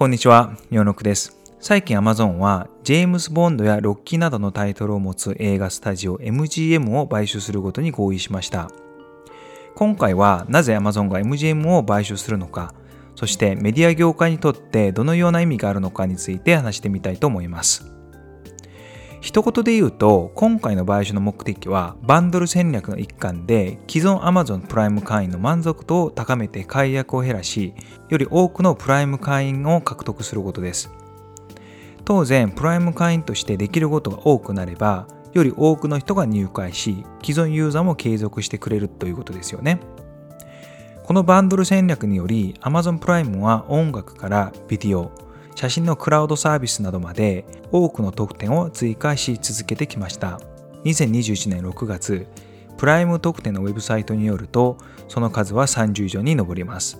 こんにちは、ヨノクです。最近 Amazon はジェームズ・ボンドやロッキーなどのタイトルを持つ映画スタジオ MGM を買収することに合意しました。今回はなぜ Amazon が MGM を買収するのか、そしてメディア業界にとってどのような意味があるのかについて話してみたいと思います。一言で言うと、今回の買収の目的は、バンドル戦略の一環で、既存 Amazon プライム会員の満足度を高めて解約を減らし、より多くのプライム会員を獲得することです。当然、プライム会員としてできることが多くなれば、より多くの人が入会し、既存ユーザーも継続してくれるということですよね。このバンドル戦略により、Amazon プライムは音楽からビデオ、写真のクラウドサービスなどまで多くの特典を追加し続けてきました。2021年6月、プライム特典のウェブサイトによると、その数は30以上に上ります。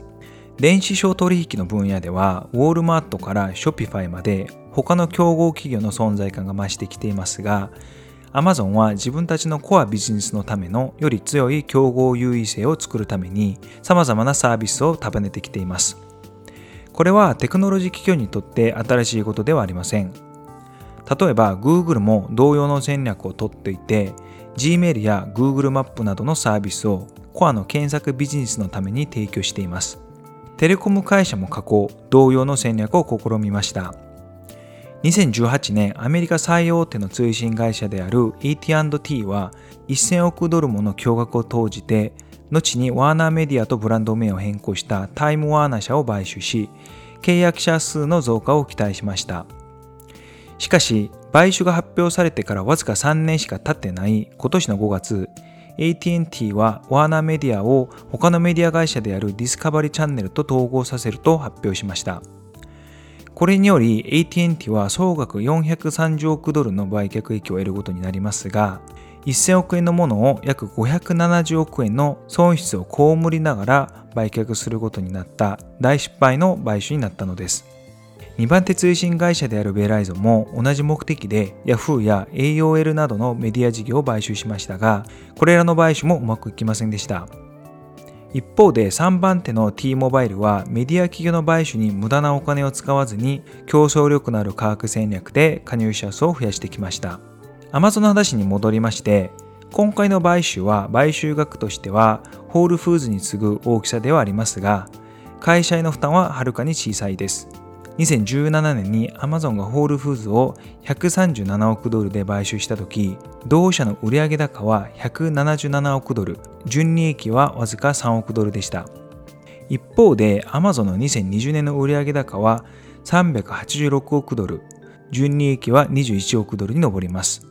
電子商取引の分野では、ウォールマートからショピファイまで他の競合企業の存在感が増してきていますが、Amazon は自分たちのコアビジネスのためのより強い競合優位性を作るために様々なサービスを束ねてきています。これはテクノロジー企業にとって新しいことではありません。例えば Google も同様の戦略をとっていて Gmail や Google マップなどのサービスをコアの検索ビジネスのために提供しています。テレコム会社も過去同様の戦略を試みました。2018年アメリカ最大手の通信会社である AT&T は1000億ドルもの驚愕を投じて後にワーナーメディアとブランド名を変更したタイムワーナー社を買収し、契約者数の増加を期待しました。しかし、買収が発表されてからわずか3年しか経ってない今年の5月、AT&T はワーナーメディアを他のメディア会社であるディスカバリーチャンネルと統合させると発表しました。これにより AT&T は総額430億ドルの売却益を得ることになりますが、1000億円のものを約570億円の損失を被りながら売却することになった大失敗の買収になったのです。2番手通信会社であるベライゾも同じ目的で Yahoo や AOL などのメディア事業を買収しましたが、これらの買収もうまくいきませんでした。一方で3番手の T モバイルはメディア企業の買収に無駄なお金を使わずに競争力のある価格戦略で加入者数を増やしてきました。Amazon の話に戻りまして、今回の買収は買収額としてはホールフーズに次ぐ大きさではありますが、会社への負担ははるかに小さいです。2017年に Amazon がホールフーズを137億ドルで買収した時、同社の売上高は177億ドル、純利益はわずか3億ドルでした。一方で Amazon の2020年の売上高は386億ドル、純利益は21億ドルに上ります。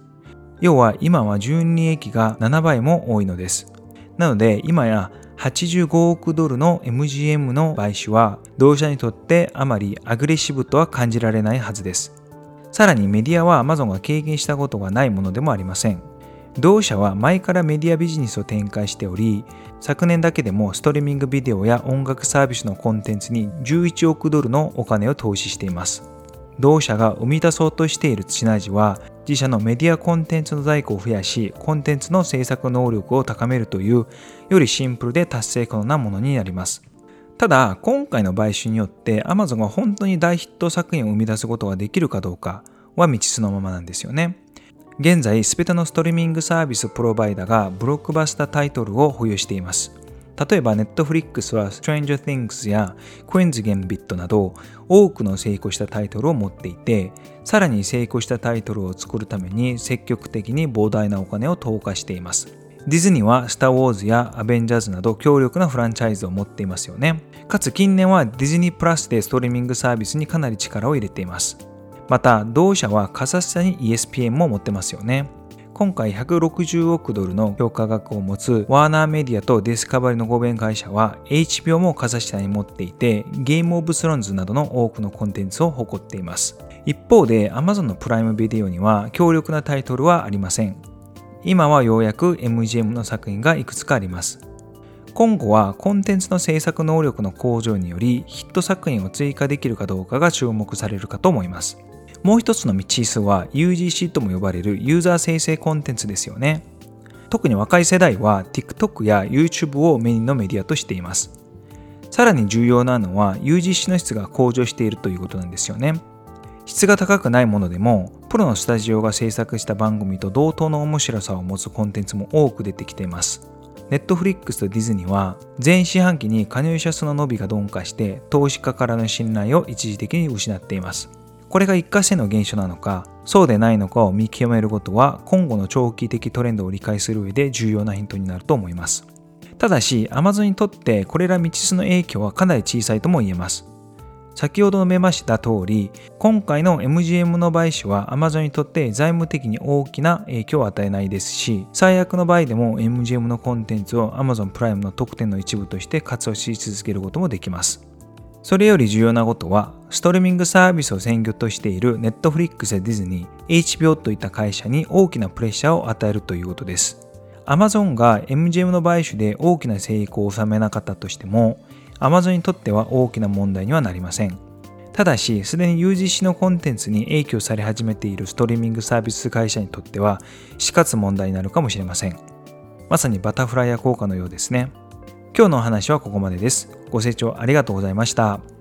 要は今は純利益が7倍も多いのです。なので今や85億ドルの MGM の買収は同社にとってあまりアグレッシブとは感じられないはずです。さらにメディアは Amazon が経験したことがないものでもありません。同社は前からメディアビジネスを展開しており、昨年だけでもストリーミングビデオや音楽サービスのコンテンツに11億ドルのお金を投資しています。同社が生み出そうとしているシナジは自社のメディアコンテンツの在庫を増やしコンテンツの制作能力を高めるというよりシンプルで達成可能なものになります。ただ今回の買収によって Amazon が本当に大ヒット作品を生み出すことができるかどうかは未知数のままなんですよね。現在全てのストリーミングサービスプロバイダがブロックバスタータイトルを保有しています。例えば Netflix は Stranger Things や Queen's Gambit など多くの成功したタイトルを持っていてさらに成功したタイトルを作るために積極的に膨大なお金を投下しています。ディズニーはスター・ウォーズやアベンジャーズなど強力なフランチャイズを持っていますよね。かつ近年はディズニープラスでストリーミングサービスにかなり力を入れています。また同社はカザフスタンに ESPN も持ってますよね。今回160億ドルの評価額を持つワーナーメディアとディスカバリの合弁会社は HBO もカザフスタに持っていてゲームオブスローンズなどの多くのコンテンツを誇っています。一方で Amazon のプライムビデオには強力なタイトルはありません。今はようやく MGM の作品がいくつかあります。今後はコンテンツの制作能力の向上によりヒット作品を追加できるかどうかが注目されるかと思います。もう一つの道数は UGC とも呼ばれるユーザー生成コンテンツですよね。特に若い世代は TikTok や YouTube をメインのメディアとしています。さらに重要なのは UGC の質が向上しているということなんですよね。質が高くないものでもプロのスタジオが制作した番組と同等の面白さを持つコンテンツも多く出てきています。ネットフリックスとディズニーは前四半期に加入者数の伸びが鈍化して投資家からの信頼を一時的に失っています。これが一過性の現象なのか、そうでないのかを見極めることは今後の長期的トレンドを理解する上で重要なヒントになると思います。ただし、Amazon にとってこれら未知数の影響はかなり小さいとも言えます。先ほど述べました通り、今回の MGM の買収は Amazon にとって財務的に大きな影響を与えないですし、最悪の場合でも MGM のコンテンツを Amazon プライムの特典の一部として活用し続けることもできます。それより重要なことは、ストリーミングサービスを専業としている Netflix やディズニー、HBO といった会社に大きなプレッシャーを与えるということです。Amazon が MGM の買収で大きな成功を収めなかったとしても、Amazon にとっては大きな問題にはなりません。ただし、すでに UGC のコンテンツに影響され始めているストリーミングサービス会社にとっては死活問題になるかもしれません。まさにバタフライヤ効果のようですね。今日のお話はここまでです。ご清聴ありがとうございました。